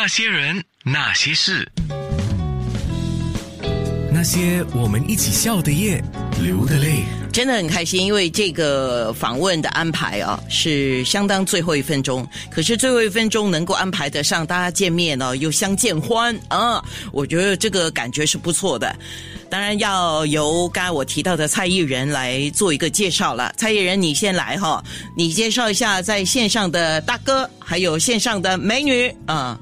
那些人，那些事，那些我们一起笑的夜，流的泪。真的很开心，因为这个访问的安排啊，是相当最后一分钟。可是最后一分钟能够安排得上大家见面呢，又相见欢啊，我觉得这个感觉是不错的。当然要由刚才我提到的蔡艺人来做一个介绍了。蔡艺人，你先来哈，你介绍一下在线上的大哥，还有线上的美女啊。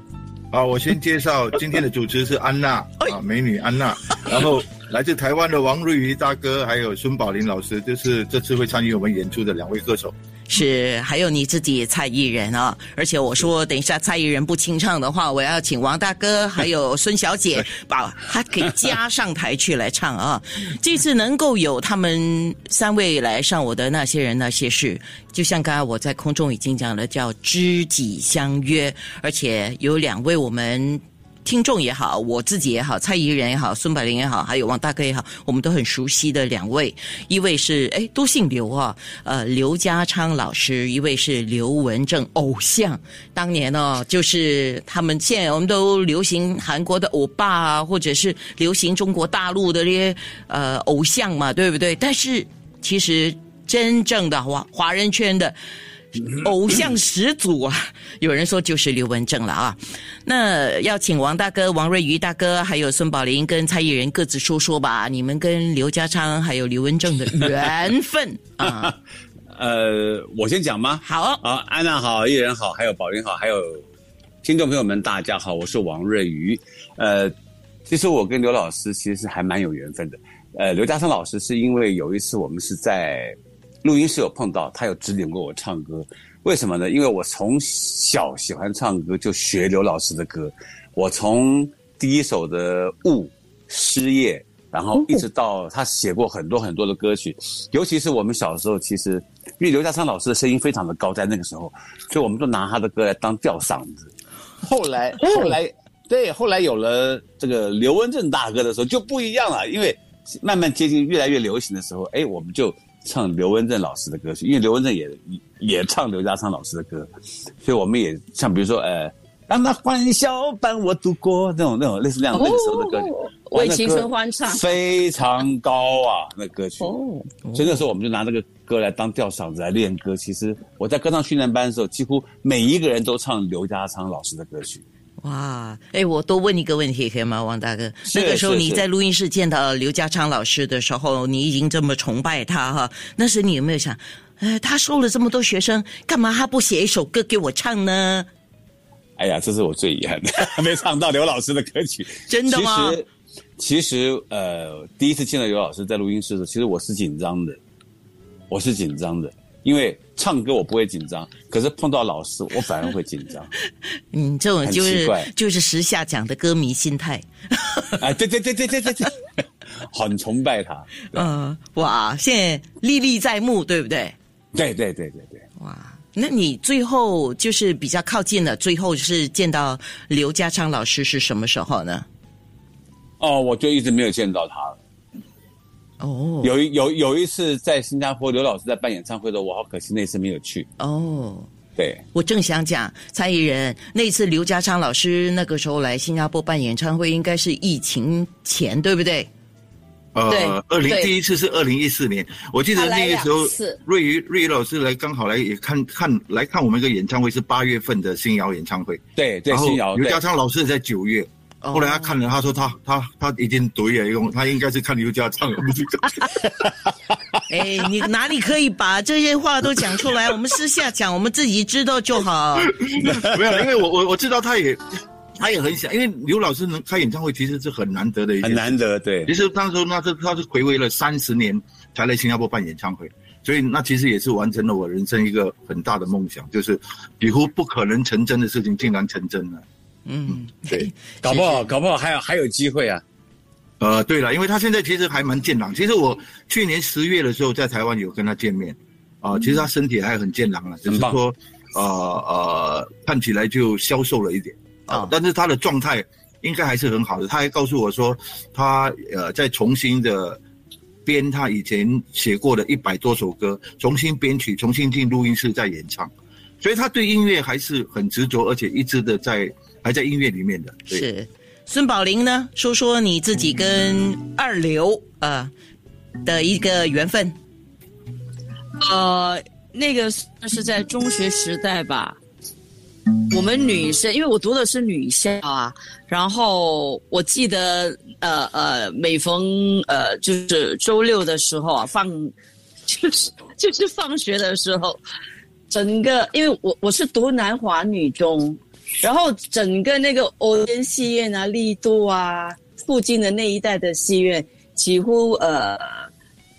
好，我先介绍 今天的主持是安娜啊，美女安娜，然后。来自台湾的王瑞瑜大哥，还有孙宝林老师，就是这次会参与我们演出的两位歌手。是，还有你自己蔡艺人啊！而且我说，等一下蔡艺人不清唱的话，我要请王大哥还有孙小姐把他给加上台去来唱啊！这次能够有他们三位来上我的那些人那些事，就像刚才我在空中已经讲了，叫知己相约，而且有两位我们。听众也好，我自己也好，蔡依人也好，孙柏林也好，还有王大哥也好，我们都很熟悉的两位，一位是哎都姓刘啊，呃刘家昌老师，一位是刘文正偶像，当年呢就是他们现在我们都流行韩国的欧巴啊，或者是流行中国大陆的这些呃偶像嘛，对不对？但是其实真正的华华人圈的。偶像始祖啊！有人说就是刘文正了啊。那要请王大哥、王瑞瑜大哥，还有孙宝林跟蔡艺人各自说说吧。你们跟刘家昌还有刘文正的缘分啊？呃，我先讲吗？好，好，安娜好，艺人好，还有宝林好，还有听众朋友们，大家好，我是王瑞瑜。呃，其实我跟刘老师其实还蛮有缘分的。呃，刘家昌老师是因为有一次我们是在。录音室有碰到，他有指点过我唱歌，为什么呢？因为我从小喜欢唱歌，就学刘老师的歌。我从第一首的《雾》《失业》，然后一直到他写过很多很多的歌曲，尤其是我们小时候，其实因为刘家昌老师的声音非常的高，在那个时候，所以我们都拿他的歌来当吊嗓子。后来，后来，对，后来有了这个刘文正大哥的时候就不一样了，因为慢慢接近越来越流行的时候，哎，我们就。唱刘文正老师的歌曲，因为刘文正也也唱刘家昌老师的歌，所以我们也像比如说，呃，让那欢笑伴我度过那种那种类似那样那个时候的歌曲，为青春欢唱，非常高啊，那歌曲。哦，所以那时候我们就拿那个歌来当吊嗓子来练歌。其实我在歌唱训练班的时候，几乎每一个人都唱刘家昌老师的歌曲。哇，哎，我多问一个问题可以吗，王大哥？那个时候你在录音室见到刘家昌老师的时候，你已经这么崇拜他哈？那时你有没有想，呃，他收了这么多学生，干嘛他不写一首歌给我唱呢？哎呀，这是我最遗憾的，没唱到刘老师的歌曲。真的吗？其实，其实，呃，第一次见到刘老师在录音室的时候，其实我是紧张的，我是紧张的。因为唱歌我不会紧张，可是碰到老师我反而会紧张。嗯，这种就是就是时下讲的歌迷心态。啊，对对对对对对对，很崇拜他。嗯，哇，现在历历在目，对不对？对对对对对。哇，那你最后就是比较靠近的，最后是见到刘家昌老师是什么时候呢？哦，我就一直没有见到他了。哦，有有有一次在新加坡，刘老师在办演唱会的，我好可惜那次没有去。哦，对，我正想讲蔡依人那次刘家昌老师那个时候来新加坡办演唱会，应该是疫情前，对不对？呃，二零第一次是二零一四年，我记得那个时候瑞宇瑞宇老师来刚好来也看看来看我们一个演唱会是八月份的新谣演唱会，对对，新谣刘家昌老师在九月。后来他看了，他说他他他已经读也用，他应该是看刘家唱的。哎，你哪里可以把这些话都讲出来？我们私下讲，我们自己知道就好。没有，因为我我我知道他也他也很想，因为刘老师能开演唱会，其实是很难得的，很难得。对，其实当时那是他是回味了三十年才来新加坡办演唱会，所以那其实也是完成了我人生一个很大的梦想，就是几乎不可能成真的事情竟然成真了。嗯，对，搞不好，搞不好还有还有机会啊。呃，对了，因为他现在其实还蛮健朗。其实我去年十月的时候在台湾有跟他见面，啊，其实他身体还很健朗了，只是说，呃呃，看起来就消瘦了一点啊。但是他的状态应该还是很好的。他还告诉我说，他呃在重新的编他以前写过的一百多首歌，重新编曲，重新进录音室再演唱。所以他对音乐还是很执着，而且一直的在。还在音乐里面的。对是孙宝林呢，说说你自己跟二流呃的一个缘分。呃，那个是在中学时代吧。我们女生，因为我读的是女校啊，然后我记得，呃呃，每逢呃就是周六的时候啊，放 就是就是放学的时候，整个因为我我是读南华女中，然后整个那个欧根戏院啊、丽都啊附近的那一带的戏院，几乎呃。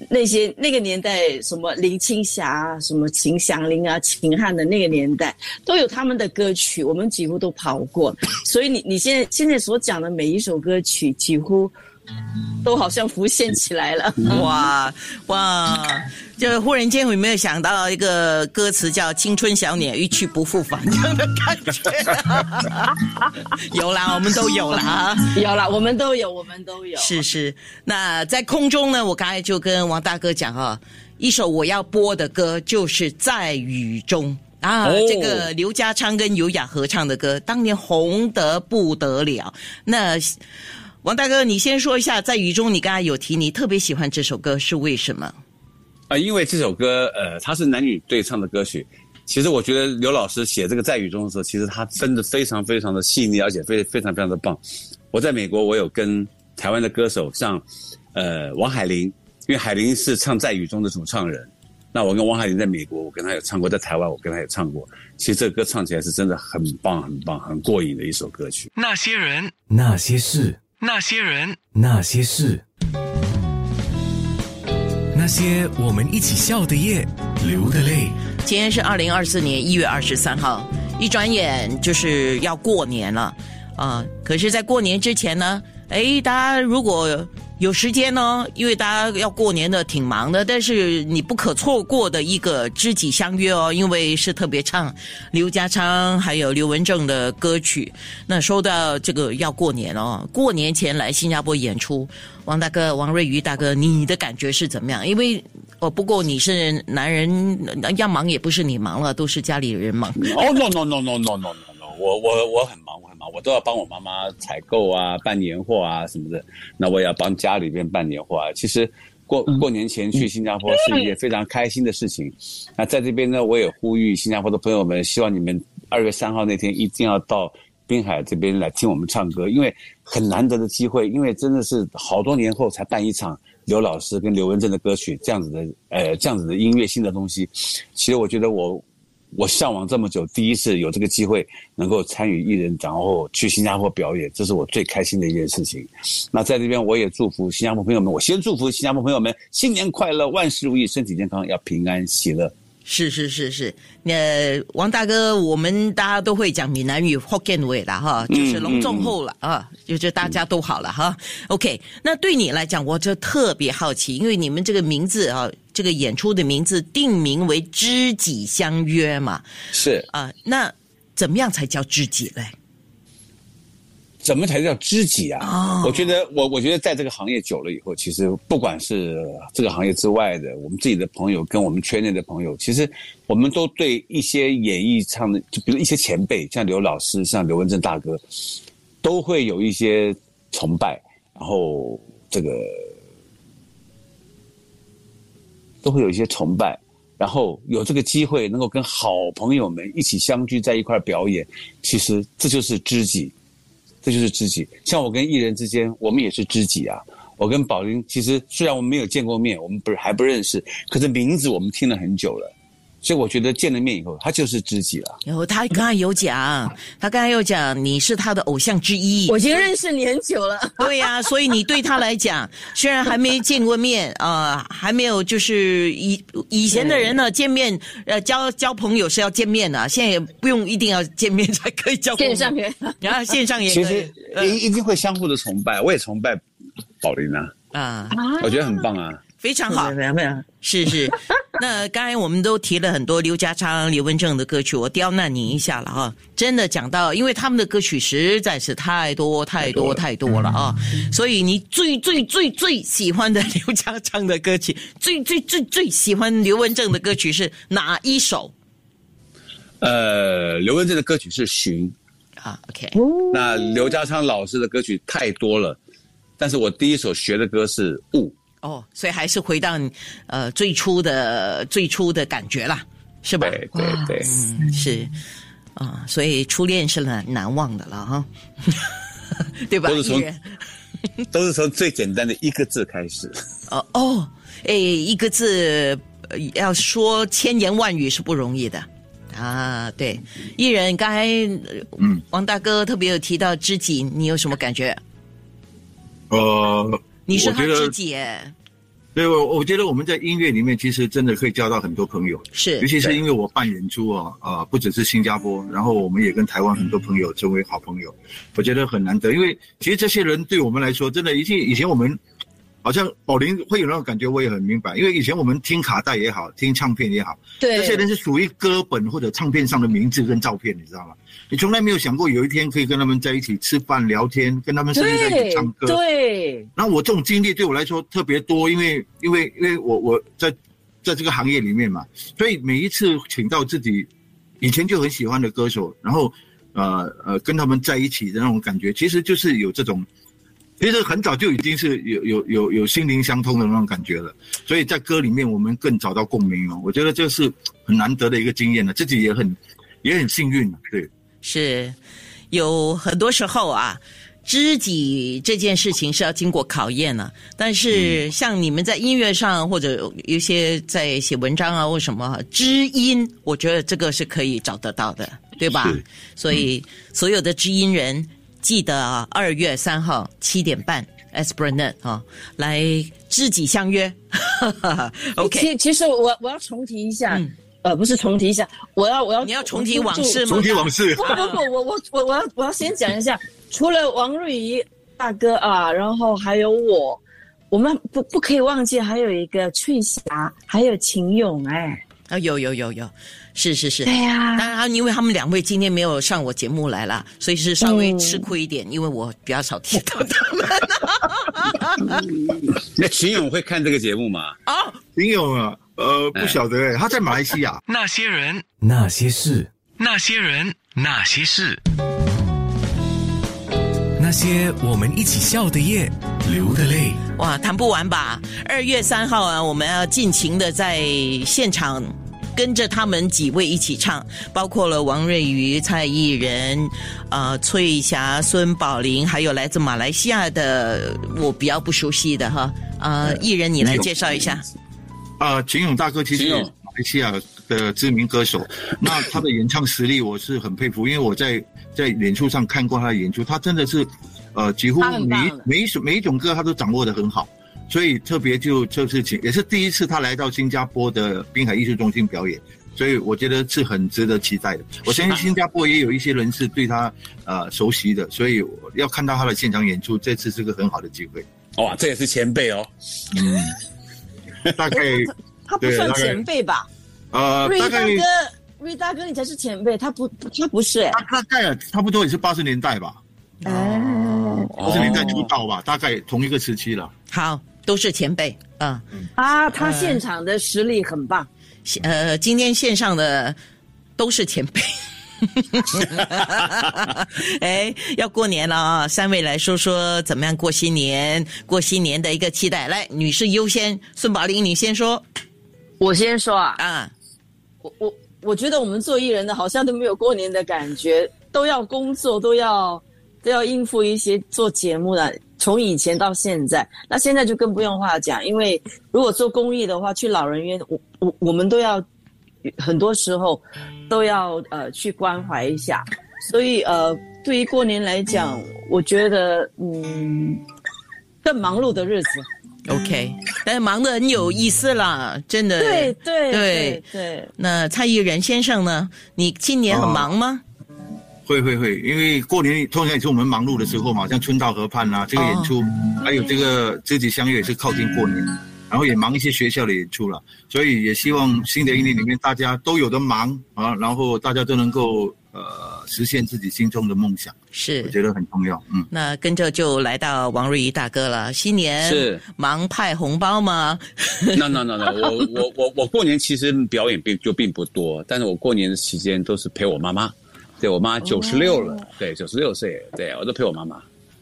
那些那个年代，什么林青霞、什么秦祥林啊、秦汉的那个年代，都有他们的歌曲，我们几乎都跑过。所以你你现在现在所讲的每一首歌曲，几乎都好像浮现起来了。哇哇！就忽然间有没有想到一个歌词叫“青春小鸟一去不复返”这样的感觉？有啦，我们都有啦。有啦，我们都有，我们都有。是是，那在空中呢？我刚才就跟王大哥讲啊，一首我要播的歌就是在雨中啊，哦这个刘家昌跟尤雅合唱的歌，当年红得不得了。那王大哥，你先说一下，在雨中，你刚才有提你特别喜欢这首歌是为什么？啊、因为这首歌，呃，它是男女对唱的歌曲。其实我觉得刘老师写这个在雨中的时候，其实他真的非常非常的细腻，而且非非常非常的棒。我在美国，我有跟台湾的歌手像，呃，王海玲，因为海玲是唱在雨中的主唱人。那我跟王海玲在美国，我跟他有唱过；在台湾，我跟他有唱过。其实这个歌唱起来是真的很棒、很棒、很过瘾的一首歌曲。那些人，那些事，那些人，那些事，那些我们一起笑的夜，流的泪。今天是二零二四年一月二十三号，一转眼就是要过年了。啊、可是，在过年之前呢，哎，大家如果有时间呢，因为大家要过年的挺忙的，但是你不可错过的一个知己相约哦，因为是特别唱刘家昌还有刘文正的歌曲。那说到这个要过年哦，过年前来新加坡演出，王大哥、王瑞瑜大哥，你的感觉是怎么样？因为哦，不过你是男人，要忙也不是你忙了，都是家里人忙。哦、no no no no no no no no，我我，我很忙，我都要帮我妈妈采购啊、办年货啊什么的。那我也要帮家里边办年货啊。其实过过年前去新加坡是一件非常开心的事情。那在这边呢，我也呼吁新加坡的朋友们，希望你们二月三号那天一定要到滨海这边来听我们唱歌，因为很难得的机会，因为真的是好多年后才办一场。刘老师跟刘文正的歌曲，这样子的，呃，这样子的音乐性的东西，其实我觉得我我向往这么久，第一次有这个机会能够参与艺人，然后去新加坡表演，这是我最开心的一件事情。那在这边我也祝福新加坡朋友们，我先祝福新加坡朋友们新年快乐，万事如意，身体健康，要平安喜乐。是是是是，呃，王大哥，我们大家都会讲闽南语 Hokkien 话啦，哈，就是隆重后了啊，就是大家都好了哈。OK，那对你来讲，我就特别好奇，因为你们这个名字啊，这个演出的名字定名为“知己相约”嘛，是啊，那怎么样才叫知己嘞？怎么才叫知己啊？哦我觉得我我觉得在这个行业久了以后，其实不管是这个行业之外的，我们自己的朋友跟我们圈内的朋友，其实我们都对一些演艺唱的，就比如一些前辈，像刘老师、像刘文正大哥，都会有一些崇拜，然后这个都会有一些崇拜。然后有这个机会能够跟好朋友们一起相聚在一块表演，其实这就是知己。这就是知己。像我跟艺人之间，我们也是知己啊。我跟宝林，其实虽然我们没有见过面，我们不是还不认识，可是名字我们听了很久了，所以我觉得见了面以后，他就是知己了。然后他刚才有讲，他刚才有讲你是他的偶像之一。我已经认识你很久了。对呀、所以你对他来讲，虽然还没见过面啊、呃还没有就是以以前的人呢，见面呃交交朋友是要见面的，现在也不用一定要见面才可以交朋友。线上也然后线上也可以其实一一定会相互的崇拜，我也崇拜宝林啊，啊，我觉得很棒啊。非常好。没有没有，是是，那刚才我们都提了很多刘家昌、刘文正的歌曲，我刁难你一下了哈。真的讲到，因为他们的歌曲实在是太多太多太多了啊，所以你最最最最喜欢的刘家昌的歌曲，最最最最喜欢刘文正的歌曲是哪一首？呃，刘文正的歌曲是《寻》，啊，OK，那刘家昌老师的歌曲太多了，但是我第一首学的歌是《雾》。哦，所以还是回到呃最初的最初的感觉啦，是吧？对对对，嗯，是啊，所以初恋是难难忘的了哈，对吧？都是从 都是从最简单的一个字开始。哦哦，哎，一个字呃要说千言万语是不容易的啊。对，艺人刚才嗯，王大哥特别有提到知己，你有什么感觉？呃，你是他知己耶，对，我我觉得我们在音乐里面其实真的可以交到很多朋友，是尤其是因为我办演出啊，呃，不只是新加坡，然后我们也跟台湾很多朋友成为好朋友，我觉得很难得。因为其实这些人对我们来说，真的以前以前我们好像宝林会有那种感觉，我也很明白。因为以前我们听卡带也好，听唱片也好，对这些人是属于歌本或者唱片上的名字跟照片，你知道吗？你从来没有想过有一天可以跟他们在一起吃饭聊天，跟他们甚至在一起唱歌。对，那我这种经历对我来说特别多，因为因为因为我我在在这个行业里面嘛，所以每一次请到自己以前就很喜欢的歌手，然后呃呃跟他们在一起的那种感觉，其实就是有这种，其实很早就已经是有有有有心灵相通的那种感觉了，所以在歌里面我们更找到共鸣哦，我觉得这是很难得的一个经验了，自己也很也很幸运，对。是有很多时候啊，知己这件事情是要经过考验的、但是像你们在音乐上或者有一些在写文章啊或什么知音，我觉得这个是可以找得到的，对吧？是？所以所有的知音人，记得啊，二月三号七点半。Esplanade 啊，来知己相约。OK，其其实我我要重提一下，嗯呃，不是重提一下，我要我要你要重提往事吗？重提往事不不不，我我我我要我要先讲一下，除了王瑞怡大哥啊，然后还有我，我们不不可以忘记还有一个翠霞，还有秦勇，哎，啊，有有有有，是是是。对呀、当然，因为他们两位今天没有上我节目来啦，所以是稍微吃亏一点，因为我比较少提到他们。那秦勇会看这个节目吗？哦，秦勇啊，呃，不晓得哎，他在马来西亚。那些人，那些事，那些人，那些事。那些我们一起笑的夜，流的泪。哇，谈不完吧？二月三号啊，我们要尽情的在现场。跟着他们几位一起唱，包括了王瑞瑜、蔡艺人、呃翠霞、孙宝林，还有来自马来西亚的我比较不熟悉的哈，呃，艺人你来介绍一下。啊，秦勇大哥其实秦勇马来西亚的知名歌手，那他的演唱实力我是很佩服，因为我在在演出上看过他的演出，他真的是，呃，几乎每每一首每一种歌他都掌握的很好，所以特别就这次请也是第一次他来到新加坡的滨海艺术中心表演。所以我觉得是很值得期待的。我相信新加坡也有一些人是对他呃熟悉的，所以要看到他的现场演出，这次是个很好的机会。哇，这也是前辈哦。嗯，大概 他不算前辈吧？呃瑞大哥，瑞大哥你才是前辈，他不他不是他、大概差不多也是八十年代吧，哦，八十年代出道吧，大概同一个时期了。好，都是前辈嗯。啊，他现场的实力很棒。呃，今天线上的都是前辈。哎，要过年了啊！三位来说说怎么样过新年，过新年的一个期待。来，女士优先，孙宝玲，你先说我先说啊，啊。我我我觉得我们做艺人的好像都没有过年的感觉，都要工作，都要都要应付一些做节目的。从以前到现在，那现在就更不用话讲，因为如果做公益的话，去老人院，我我我们都要很多时候都要呃去关怀一下，所以呃，对于过年来讲，我觉得嗯更忙碌的日子。OK，但是忙得很有意思啦，真的。对对对对对，那蔡艺人先生呢？你今年很忙吗？会会会，因为过年通常也是我们忙碌的时候嘛，像春到河畔啊，这个演出，还有这个知己相约也是靠近过年，然后也忙一些学校的演出了，所以也希望新的一年里面大家都有的忙啊，然后大家都能够呃实现自己心中的梦想，是我是。觉得很重要。嗯，那跟着就来到王瑞仪大哥了。新年是忙派红包吗？no no no no，我 我我我过年其实表演并就并不多，但是我过年的期间都是陪我妈妈。对我妈九十六了，对，九十六岁，对我都陪我妈妈。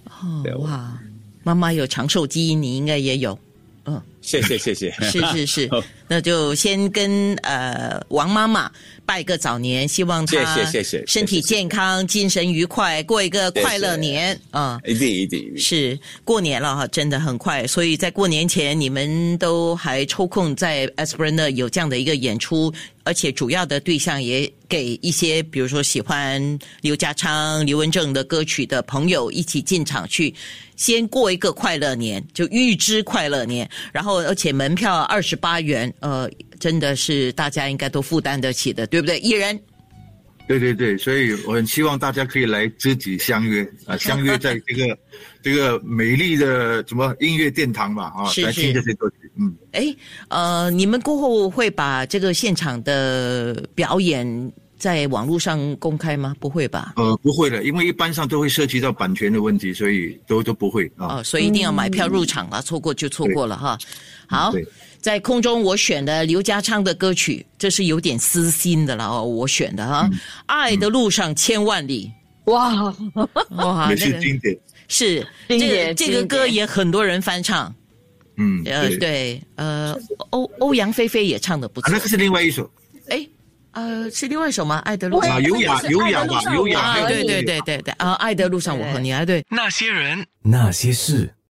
哦对，哇，妈妈有长寿基因，你应该也有。嗯，谢谢谢谢，是是是，那就先跟呃王妈妈拜个早年，希望她谢谢谢谢身体健康、精神愉快，过一个快乐年啊。一定一定一定。是过年了哈，真的很快，所以在过年前你们都还抽空在 Esperanza 有这样的一个演出，而且主要的对象也给一些比如说喜欢刘家昌、刘文正的歌曲的朋友一起进场去，先过一个快乐年，就预知快乐年，然后而且门票二十八元，呃，真的是大家应该都负担得起的，对不对？艺人对对对，所以我很希望大家可以来知己相约啊，相约在这个 这个美丽的什么音乐殿堂吧啊，来听这些歌曲。嗯，哎，呃，你们过后会把这个现场的表演在网络上公开吗？不会吧？呃，不会的，因为一般上都会涉及到版权的问题，所以都都不会啊。哦，所以一定要买票入场了，错过就错过了哈。好，在空中我选的刘家昌的歌曲，这是有点私心的了哦，我选的哈，爱的路上千万里》哇，哇，也 那是经典。是这个经典这个歌也很多人翻唱，嗯，呃，对，对，呃，欧欧阳菲菲也唱的不啊，错那，个是另外一首。哎，呃，是另外一首吗？爱的路上啊，优雅优雅吧，优雅。啊，对对对对对啊，爱的路上我和你啊，对。那些人，那些事。